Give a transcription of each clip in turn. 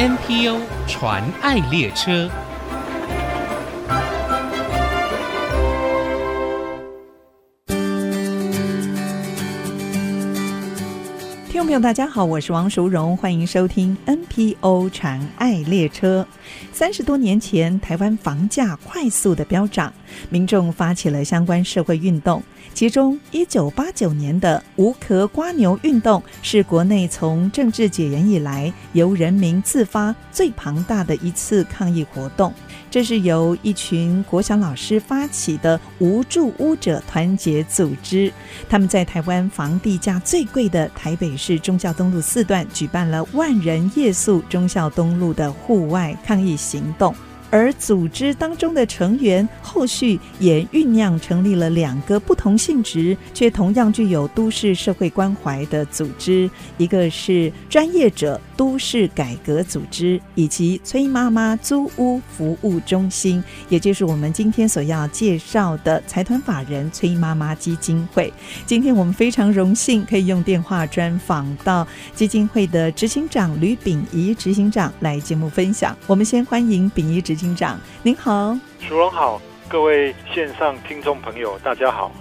NPO 传爱列车。朋友，大家好，我是王淑荣，欢迎收听 NPO 传爱列车。三十多年前，台湾房价快速的飙涨，民众发起了相关社会运动。其中，一九八九年的无壳蜗牛运动是国内从政治解严以来由人民自发最庞大的一次抗议活动。这是由一群国小老师发起的无助屋者团结组织，他们在台湾房地价最贵的台北市中校东路四段举办了万人夜宿中校东路的户外抗议行动。而组织当中的成员后续也酝酿成立了两个不同性质却同样具有都市社会关怀的组织，一个是专业者都市改革组织，以及崔妈妈租屋服务中心，也就是我们今天所要介绍的财团法人崔妈妈基金会。今天我们非常荣幸可以用电话专访到基金会的执行长吕秉仪执行长来节目分享。我们先欢迎秉仪执行长，您好，淑荣好，各位线上听众朋友，大家好。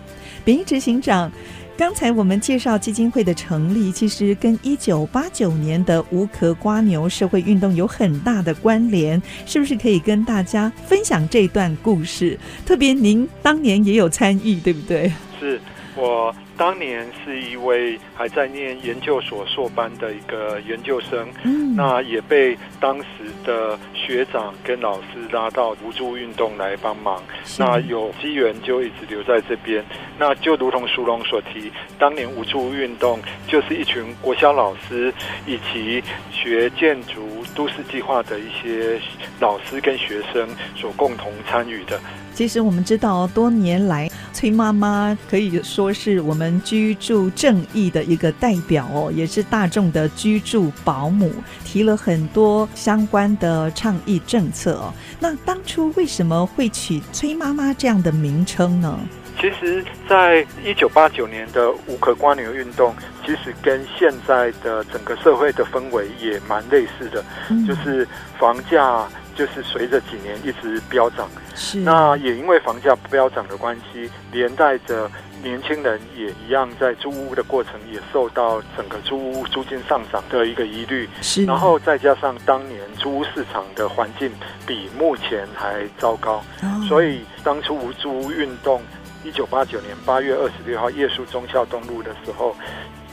秉一执行长，刚才我们介绍基金会的成立，其实跟一九八九年的无壳瓜牛社会运动有很大的关联，是不是可以跟大家分享这段故事？特别您当年也有参与，对不对？是我。当年是一位还在念研究所硕班的一个研究生，嗯，那也被当时的学长跟老师拉到无助运动来帮忙，那有机缘就一直留在这边。那就如同苏龙所提，当年无助运动就是一群国小老师以及学建筑都市计划的一些老师跟学生所共同参与的。其实我们知道，多年来崔妈妈可以说是我们居住正义的一个代表哦，也是大众的居住保姆，提了很多相关的倡议政策哦。那当初为什么会取崔妈妈这样的名称呢？其实，在一九八九年的无壳瓜牛运动，其实跟现在的整个社会的氛围也蛮类似的，嗯、就是房价。就是随着几年一直飙涨，是那也因为房价飙涨的关系，连带着年轻人也一样，在租屋的过程也受到整个租屋租金上涨的一个疑虑。是，然后再加上当年租屋市场的环境比目前还糟糕，哦、所以当初无租屋运动一九八九年八月二十六号夜宿忠孝东路的时候，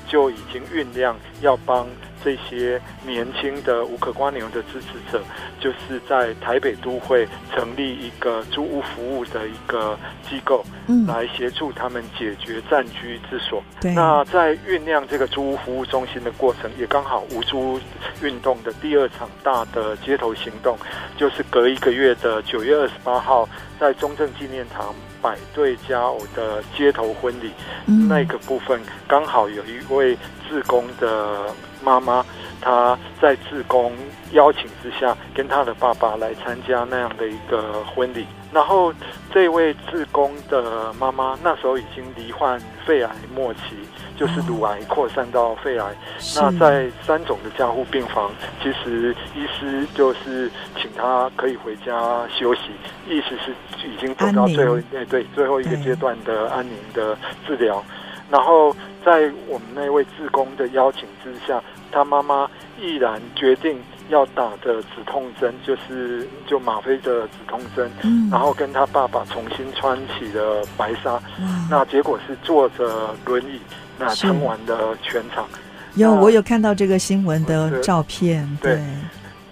就已经酝酿要帮。这些年轻的无壳蜗牛的支持者，就是在台北都会成立一个租屋服务的一个机构，嗯，来协助他们解决暂居之所。对那在酝酿这个租屋服务中心的过程，也刚好无租运动的第二场大的街头行动，就是隔一个月的九月二十八号，在中正纪念堂百对佳偶的街头婚礼，嗯、那个部分刚好有一位志工的。妈妈，她在志工邀请之下，跟她的爸爸来参加那样的一个婚礼。然后，这位志工的妈妈那时候已经罹患肺癌末期，就是乳癌扩散到肺癌。那在三种的加护病房，其实医师就是请她可以回家休息，意思是已经走到最后，哎对，最后一个阶段的安宁的治疗。然后在我们那位志工的邀请之下，他妈妈毅然决定要打的止痛针，就是就吗啡的止痛针。嗯、然后跟他爸爸重新穿起了白纱。嗯、那结果是坐着轮椅，那撑完了全场。有我有看到这个新闻的照片。对，对，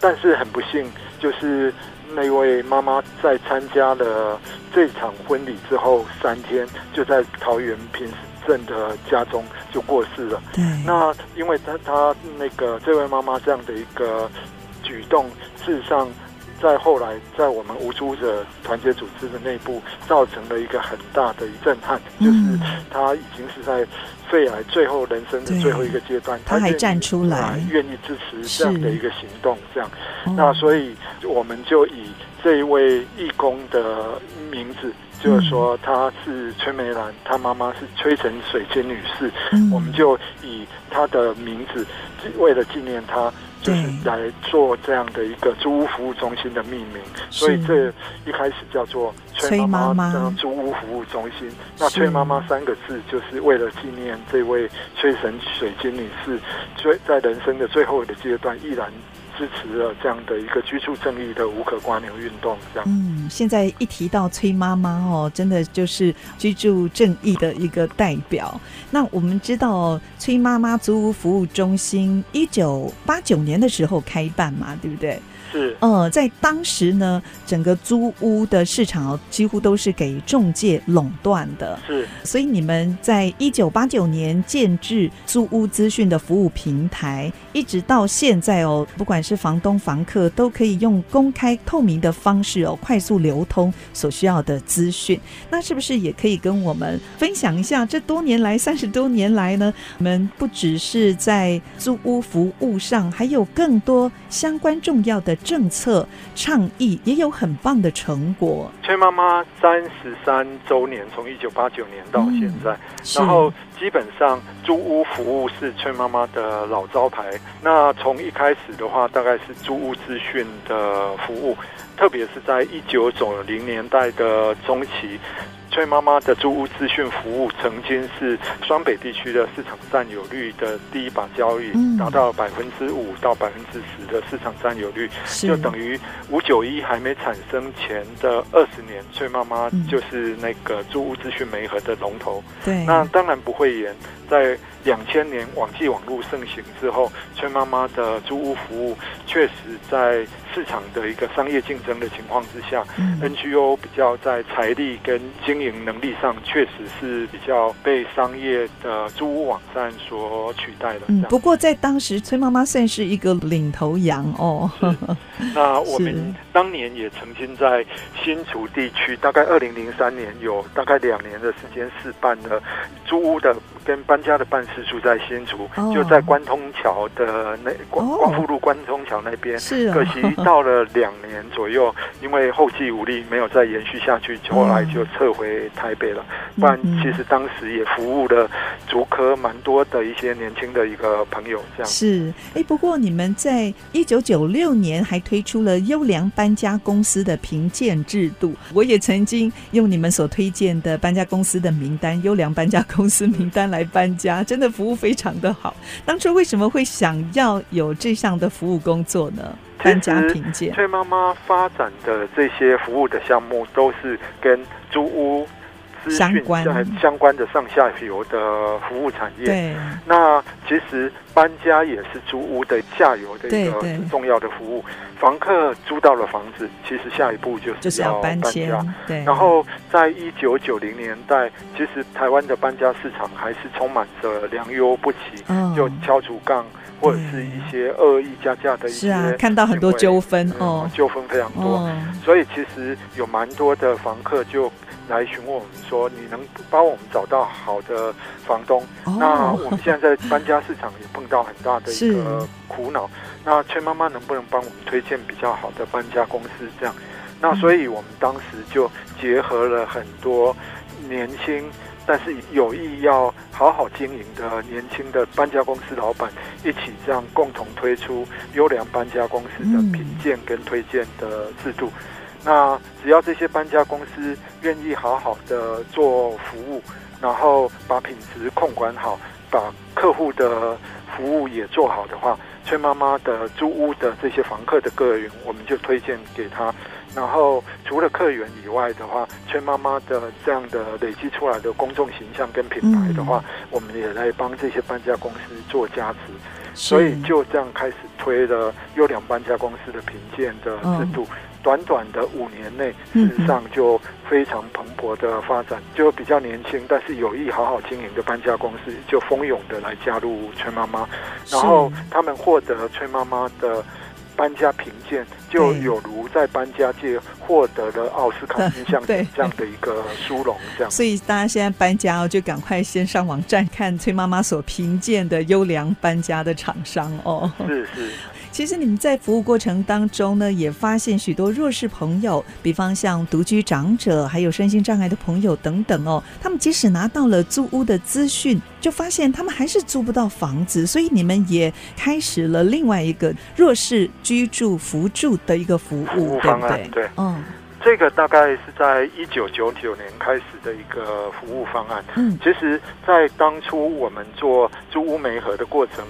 但是很不幸，就是那位妈妈在参加了这场婚礼之后三天，就在桃园平镇的家中就过世了。对，那因为他他那个这位妈妈这样的一个举动，事实上在后来在我们无租者团结组织的内部，造成了一个很大的震撼，嗯、就是他已经是在肺癌最后人生的最后一个阶段，他还站出来，愿意支持这样的一个行动，这样，那所以我们就以这一位义工的名字。就是说，她是崔梅兰，她妈妈是崔成水仙女士。嗯、我们就以她的名字，为了纪念她，就是来做这样的一个租屋服务中心的命名，所以这一开始叫做崔妈妈的租屋服务中心。那崔妈妈三个字，就是为了纪念这位崔神水晶女士，最在人生的最后的阶段依然。支持了这样的一个居住正义的无壳蜗牛运动，这样。嗯，现在一提到崔妈妈哦，真的就是居住正义的一个代表。那我们知道，崔妈妈租屋服务中心一九八九年的时候开办嘛，对不对？是，呃，在当时呢，整个租屋的市场几乎都是给中介垄断的，是，所以你们在一九八九年建置租屋资讯的服务平台，一直到现在哦，不管是房东、房客，都可以用公开透明的方式哦，快速流通所需要的资讯。那是不是也可以跟我们分享一下，这多年来三十多年来呢，我们不只是在租屋服务上，还有更多相关重要的。政策倡议也有很棒的成果。崔妈妈三十三周年，从一九八九年到现在，嗯、然后基本上租屋服务是崔妈妈的老招牌。那从一开始的话，大概是租屋资讯的服务，特别是在一九九零年代的中期。崔妈妈的租屋资讯服务曾经是双北地区的市场占有率的第一把交椅，达到百分之五到百分之十的市场占有率，就等于五九一还没产生前的二十年，崔妈妈就是那个租屋资讯媒合的龙头。对，那当然不会言在。两千年网际网络盛行之后，崔妈妈的租屋服务确实在市场的一个商业竞争的情况之下，嗯，NGO 比较在财力跟经营能力上，确实是比较被商业的租屋网站所取代的。嗯，不过在当时，崔妈妈算是一个领头羊哦。那我们当年也曾经在新竹地区，大概二零零三年有大概两年的时间试办了租屋的跟搬家的办事。处在新竹，就在关通桥的那光光复路关通桥那边。是，可惜到了两年左右，因为后继无力，没有再延续下去，后来就撤回台北了。不然，其实当时也服务了竹科蛮多的一些年轻的一个朋友。这样是，哎，不过你们在一九九六年还推出了优良搬家公司的评鉴制度，我也曾经用你们所推荐的搬家公司的名单，优良搬家公司名单来搬家，真的。服务非常的好。当初为什么会想要有这项的服务工作呢？搬家评鉴。崔妈妈发展的这些服务的项目都是跟租屋资讯相关相关的上下游的服务产业。对。那其实搬家也是租屋的下游的一个重要的服务。房客租到了房子，其实下一步就是要搬家。就是、搬对。然后在一九九零年代，其实台湾的搬家市场还是充满着良莠不齐，嗯、就敲竹杠或者是一些恶意加价的一些。是啊，看到很多纠纷哦，纠纷非常多。哦、所以其实有蛮多的房客就来询问我们说：“你能帮我们找到好的房东？”哦、那我们现在在搬家市场也碰到很大的一个苦恼。那崔妈妈能不能帮我们推荐比较好的搬家公司？这样，那所以我们当时就结合了很多年轻但是有意要好好经营的年轻的搬家公司老板，一起这样共同推出优良搬家公司的评鉴跟推荐的制度。那只要这些搬家公司愿意好好的做服务，然后把品质控管好，把客户的服务也做好的话。崔妈妈的租屋的这些房客的个人，我们就推荐给他。然后除了客源以外的话，崔妈妈的这样的累积出来的公众形象跟品牌的话，嗯、我们也来帮这些搬家公司做加持。所以就这样开始推了优良搬家公司的评鉴的制度。嗯。短短的五年内，事实上就非常蓬勃的发展，就比较年轻但是有意好好经营的搬家公司就蜂拥的来加入崔妈妈，然后他们获得崔妈妈的搬家评鉴，就有如在搬家界获得了奥斯卡金像奖 这样的一个殊荣。这样，所以大家现在搬家哦，就赶快先上网站看崔妈妈所评鉴的优良搬家的厂商哦。是是。其实你们在服务过程当中呢，也发现许多弱势朋友，比方像独居长者，还有身心障碍的朋友等等哦，他们即使拿到了租屋的资讯，就发现他们还是租不到房子，所以你们也开始了另外一个弱势居住扶助的一个服务，方案，对不对？对，嗯，这个大概是在一九九九年开始的一个服务方案。嗯，其实，在当初我们做租屋媒合的过程。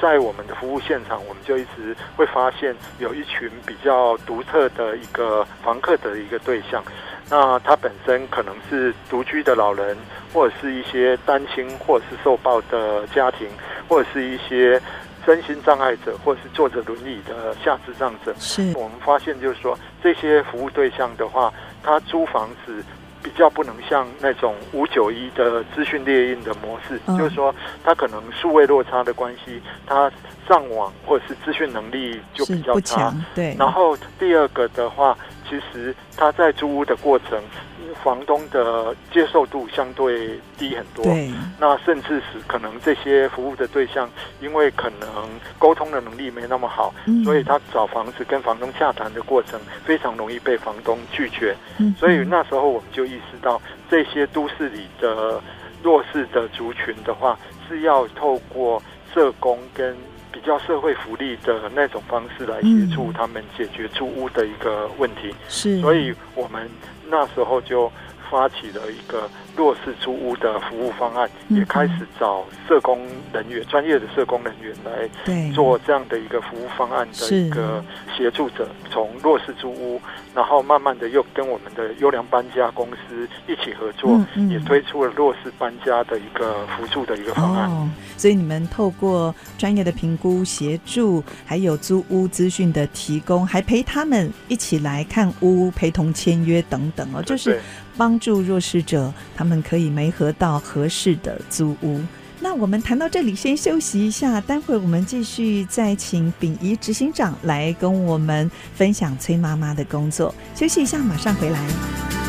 在我们的服务现场，我们就一直会发现有一群比较独特的一个房客的一个对象。那他本身可能是独居的老人，或者是一些单亲，或者是受暴的家庭，或者是一些身心障碍者，或者是坐着轮椅的下肢障者。是我们发现，就是说这些服务对象的话，他租房子。比较不能像那种五九一的资讯列印的模式，嗯、就是说，他可能数位落差的关系，他上网或者是资讯能力就比较差。对。然后第二个的话，其实他在租屋的过程。房东的接受度相对低很多，对，那甚至是可能这些服务的对象，因为可能沟通的能力没那么好，嗯，所以他找房子跟房东洽谈的过程非常容易被房东拒绝，嗯，所以那时候我们就意识到，这些都市里的弱势的族群的话，是要透过社工跟比较社会福利的那种方式来协助他们解决租屋的一个问题，是，所以我们。那时候就发起了一个弱势租屋的服务方案，也开始找社工人员、专业的社工人员来做这样的一个服务方案的一个协助者，从弱势租屋，然后慢慢的又跟我们的优良搬家公司一起合作，也推出了弱势搬家的一个辅助的一个方案。哦，所以你们透过专业的评估协助，还有租屋资讯的提供，还陪他们一起来看屋、陪同签约等等哦，就是。帮助弱势者，他们可以没合到合适的租屋。那我们谈到这里，先休息一下，待会我们继续再请秉仪执行长来跟我们分享崔妈妈的工作。休息一下，马上回来。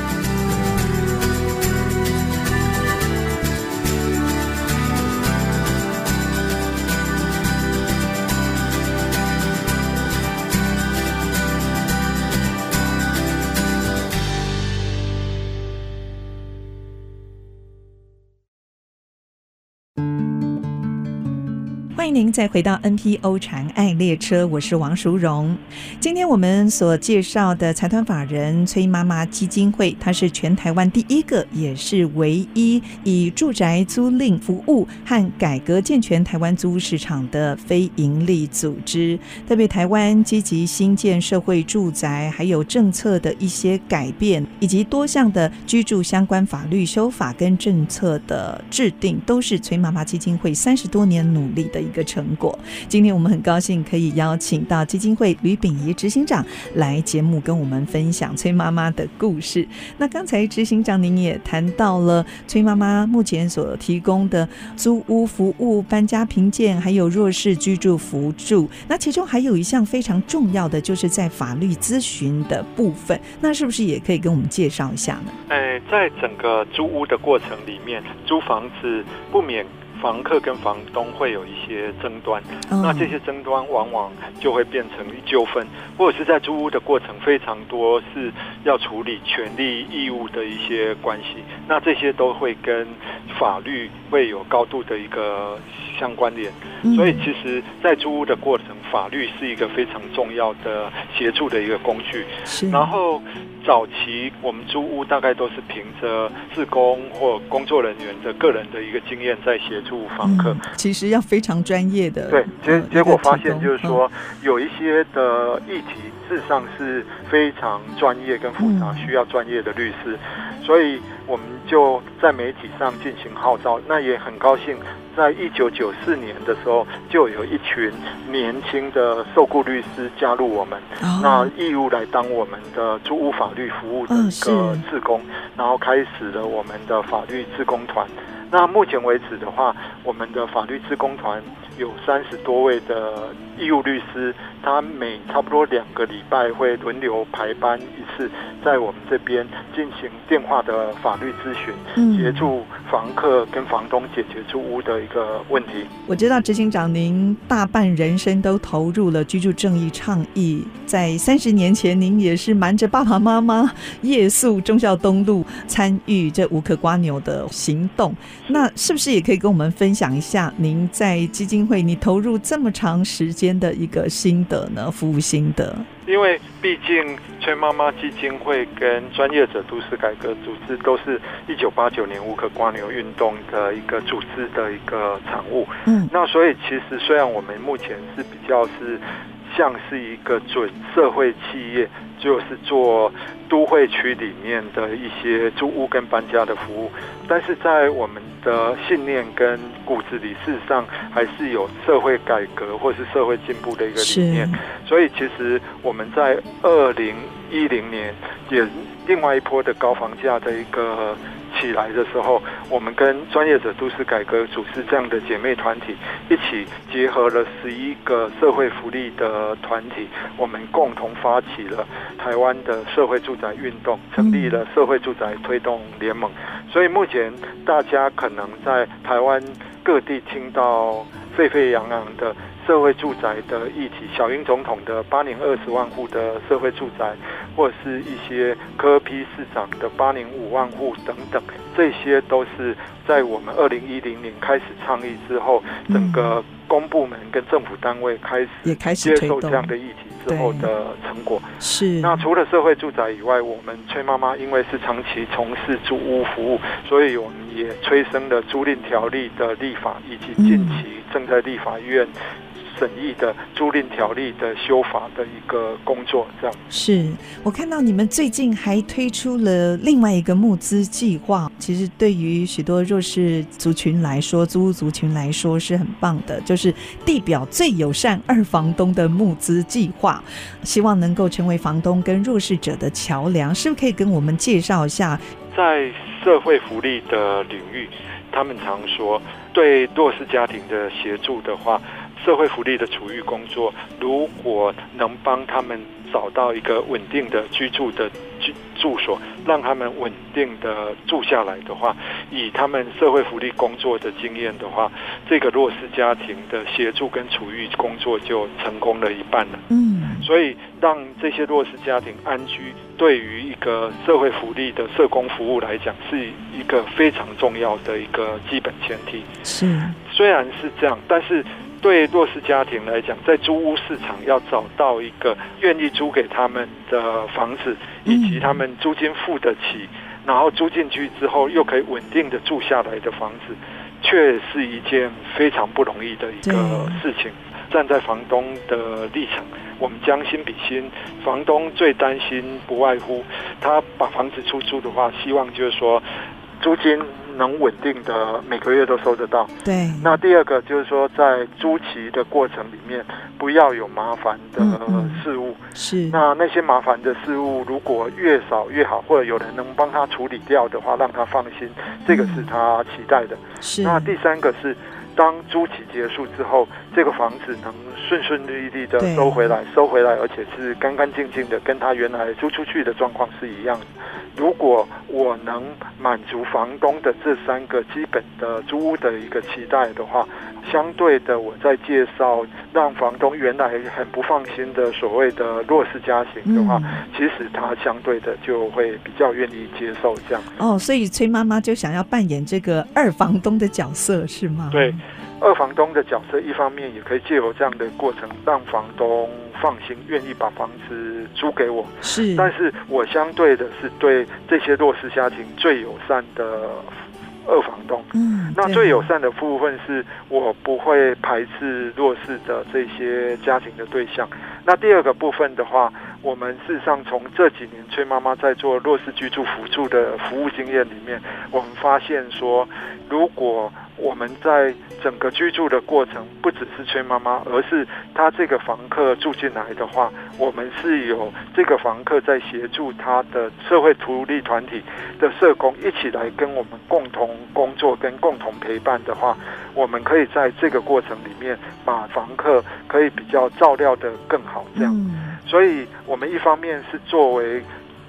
欢迎您再回到 NPO 传爱列车，我是王淑荣。今天我们所介绍的财团法人崔妈妈基金会，它是全台湾第一个，也是唯一以住宅租赁服务和改革健全台湾租屋市场的非营利组织。特别台湾积极兴建社会住宅，还有政策的一些改变，以及多项的居住相关法律修法跟政策的制定，都是崔妈妈基金会三十多年努力的一个成果。今天我们很高兴可以邀请到基金会吕秉仪执行长来节目跟我们分享崔妈妈的故事。那刚才执行长您也谈到了崔妈妈目前所提供的租屋服务、搬家评鉴，还有弱势居住扶助。那其中还有一项非常重要的，就是在法律咨询的部分。那是不是也可以跟我们介绍一下呢？哎，在整个租屋的过程里面，租房子不免。房客跟房东会有一些争端，那这些争端往往就会变成纠纷，或者是在租屋的过程非常多是要处理权利义务的一些关系，那这些都会跟法律会有高度的一个相关联，所以其实，在租屋的过程，法律是一个非常重要的协助的一个工具，然后。早期我们租屋大概都是凭着自工或工作人员的个人的一个经验在协助房客。嗯，其实要非常专业的。对，结结果发现就是说，有一些的议题事实上是非常专业跟复杂，需要专业的律师，所以我们就在媒体上进行号召。那也很高兴。在一九九四年的时候，就有一群年轻的受雇律师加入我们，哦、那义务来当我们的租屋法律服务的一个志工，哦、然后开始了我们的法律志工团。那目前为止的话，我们的法律志工团有三十多位的义务律师，他每差不多两个礼拜会轮流排班一次，在我们这边进行电话的法律咨询，协助房客跟房东解决租屋的一个问题。我知道执行长您大半人生都投入了居住正义倡议，在三十年前您也是瞒着爸爸妈妈夜宿忠孝东路参与这无可瓜牛的行动。那是不是也可以跟我们分享一下您在基金会你投入这么长时间的一个心得呢？服务心得？因为毕竟崔妈妈基金会跟专业者都市改革组织都是一九八九年无壳蜗牛运动的一个组织的一个产物。嗯，那所以其实虽然我们目前是比较是像是一个准社会企业。就是做都会区里面的一些租屋跟搬家的服务，但是在我们的信念跟骨子里，事实上还是有社会改革或是社会进步的一个理念。所以其实我们在二零一零年也另外一波的高房价的一个。起来的时候，我们跟专业者都市改革组织这样的姐妹团体一起结合了十一个社会福利的团体，我们共同发起了台湾的社会住宅运动，成立了社会住宅推动联盟。所以目前大家可能在台湾各地听到沸沸扬扬的。社会住宅的议题，小英总统的八年二十万户的社会住宅，或者是一些科批市长的八年五万户等等，这些都是在我们二零一零年开始倡议之后，整个公部门跟政府单位开始接受这样的议题之后的成果。是。那除了社会住宅以外，我们崔妈妈因为是长期从事租屋服务，所以我们也催生了租赁条例的立法，以及近期正在立法院。审议的租赁条例的修法的一个工作，这样。是我看到你们最近还推出了另外一个募资计划，其实对于许多弱势族群来说，租屋族群来说是很棒的，就是地表最友善二房东的募资计划，希望能够成为房东跟弱势者的桥梁，是不是可以跟我们介绍一下？在社会福利的领域，他们常说对弱势家庭的协助的话。社会福利的处遇工作，如果能帮他们找到一个稳定的居住的居住所，让他们稳定的住下来的话，以他们社会福利工作的经验的话，这个弱势家庭的协助跟处遇工作就成功了一半了。嗯，所以让这些弱势家庭安居，对于一个社会福利的社工服务来讲，是一个非常重要的一个基本前提。是，虽然是这样，但是。对弱势家庭来讲，在租屋市场要找到一个愿意租给他们的房子，以及他们租金付得起，然后租进去之后又可以稳定的住下来的房子，却是一件非常不容易的一个事情。站在房东的立场，我们将心比心，房东最担心不外乎他把房子出租的话，希望就是说租金。能稳定的每个月都收得到。对。那第二个就是说，在租期的过程里面，不要有麻烦的事物。是。那那些麻烦的事物，如果越少越好，或者有人能帮他处理掉的话，让他放心，这个是他期待的。是。那第三个是，当租期结束之后，这个房子能顺顺利利的收回来，收回来，而且是干干净净的，跟他原来租出去的状况是一样的。如果我能满足房东的这三个基本的租屋的一个期待的话，相对的，我在介绍让房东原来很不放心的所谓的弱势家庭的话，嗯、其实他相对的就会比较愿意接受这样。哦，所以崔妈妈就想要扮演这个二房东的角色是吗？对，二房东的角色，一方面也可以借由这样的过程让房东。放心，愿意把房子租给我。是，但是我相对的是对这些弱势家庭最友善的二房东。嗯，那最友善的部分是我不会排斥弱势的这些家庭的对象。那第二个部分的话，我们事实上从这几年崔妈妈在做弱势居住辅助的服务经验里面，我们发现说，如果我们在整个居住的过程，不只是崔妈妈，而是他这个房客住进来的话，我们是有这个房客在协助他的社会福利团体的社工一起来跟我们共同工作跟共同陪伴的话，我们可以在这个过程里面把房客可以比较照料得更好，这样。所以，我们一方面是作为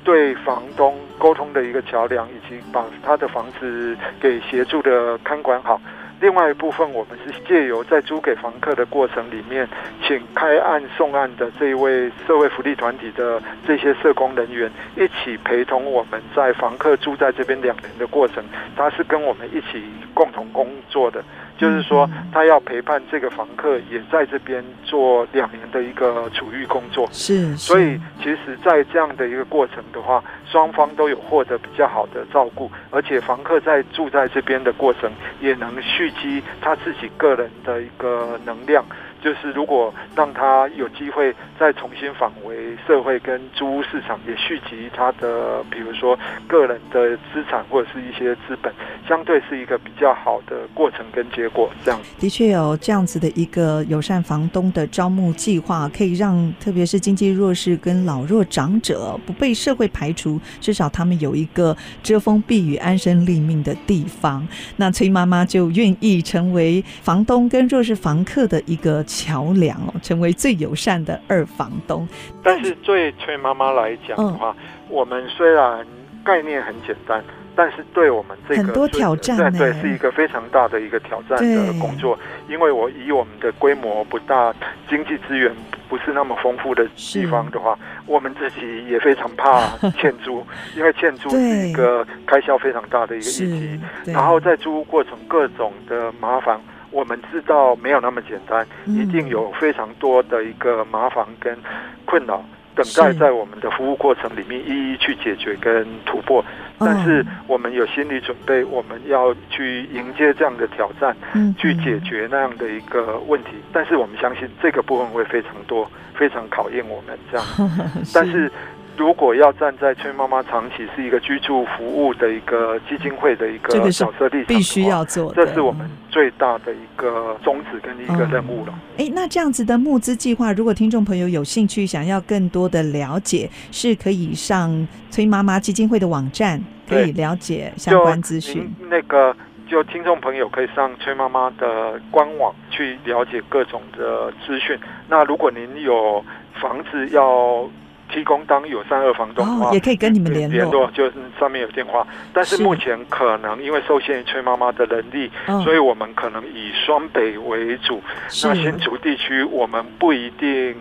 对房东沟通的一个桥梁，以及把他的房子给协助的看管好。另外一部分，我们是借由在租给房客的过程里面，请开案送案的这一位社会福利团体的这些社工人员一起陪同我们在房客住在这边两年的过程，他是跟我们一起共同工作的。就是说，他要陪伴这个房客，也在这边做两年的一个处遇工作。是，所以其实，在这样的一个过程的话，双方都有获得比较好的照顾，而且房客在住在这边的过程，也能蓄积他自己个人的一个能量。就是如果让他有机会再重新返回社会跟租屋市场，也蓄积他的，比如说个人的资产或者是一些资本，相对是一个比较好的过程跟结果。这样的确有这样子的一个友善房东的招募计划，可以让特别是经济弱势跟老弱长者不被社会排除，至少他们有一个遮风避雨、安身立命的地方。那崔妈妈就愿意成为房东跟弱势房客的一个。桥梁哦，成为最友善的二房东。但是对崔妈妈来讲的话，嗯、我们虽然概念很简单，但是对我们这个很多挑战，对对，是一个非常大的一个挑战的工作。因为我以我们的规模不大，经济资源不是那么丰富的地方的话，我们自己也非常怕欠租，因为欠租是一个开销非常大的一个议题。然后在租屋过程各种的麻烦。我们知道没有那么简单，一定有非常多的一个麻烦跟困扰等待在我们的服务过程里面一一去解决跟突破。但是我们有心理准备，我们要去迎接这样的挑战，去解决那样的一个问题。但是我们相信这个部分会非常多，非常考验我们这样。但是。如果要站在崔妈妈长期是一个居住服务的一个基金会的一个角色立场，必须要做，这是我们最大的一个宗旨跟一个任务了。哎、嗯，那这样子的募资计划，如果听众朋友有兴趣，想要更多的了解，是可以上崔妈妈基金会的网站，可以了解相关资讯。那个，就听众朋友可以上崔妈妈的官网去了解各种的资讯。那如果您有房子要提供当有三二房东的话，哦，也可以跟你们联络。联络就是上面有电话，但是目前可能因为受限于崔妈妈的能力，所以我们可能以双北为主。那新竹地区我们不一定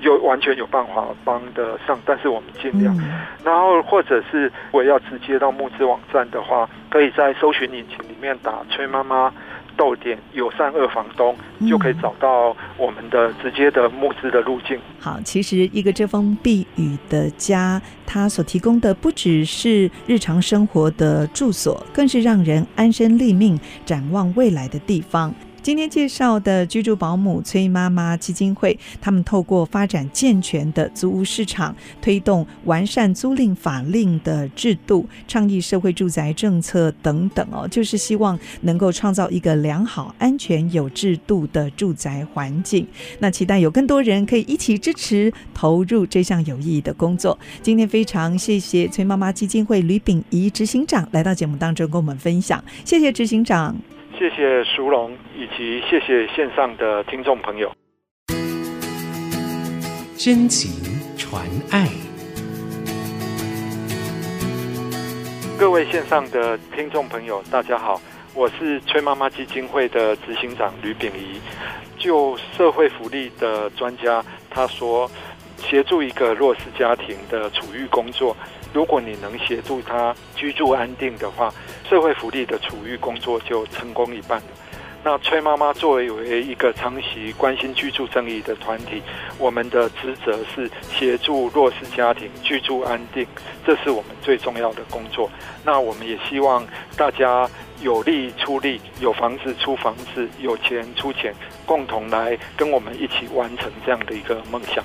有完全有办法帮得上，但是我们尽量。嗯、然后或者是如果要直接到募资网站的话，可以在搜寻引擎里面打崔妈妈。逗点有善二房东就可以找到我们的直接的募资的路径。好，其实一个遮风避雨的家，它所提供的不只是日常生活的住所，更是让人安身立命、展望未来的地方。今天介绍的居住保姆崔妈妈基金会，他们透过发展健全的租屋市场，推动完善租赁法令的制度，倡议社会住宅政策等等哦，就是希望能够创造一个良好、安全、有制度的住宅环境。那期待有更多人可以一起支持投入这项有意义的工作。今天非常谢谢崔妈妈基金会吕秉仪执行长来到节目当中跟我们分享，谢谢执行长。谢谢淑荣，以及谢谢线上的听众朋友。真情传爱，各位线上的听众朋友，大家好，我是崔妈妈基金会的执行长吕秉仪。就社会福利的专家，他说，协助一个弱势家庭的处遇工作。如果你能协助他居住安定的话，社会福利的处遇工作就成功一半了。那崔妈妈作为为一个长期关心居住正义的团体，我们的职责是协助弱势家庭居住安定，这是我们最重要的工作。那我们也希望大家有力出力，有房子出房子，有钱出钱，共同来跟我们一起完成这样的一个梦想。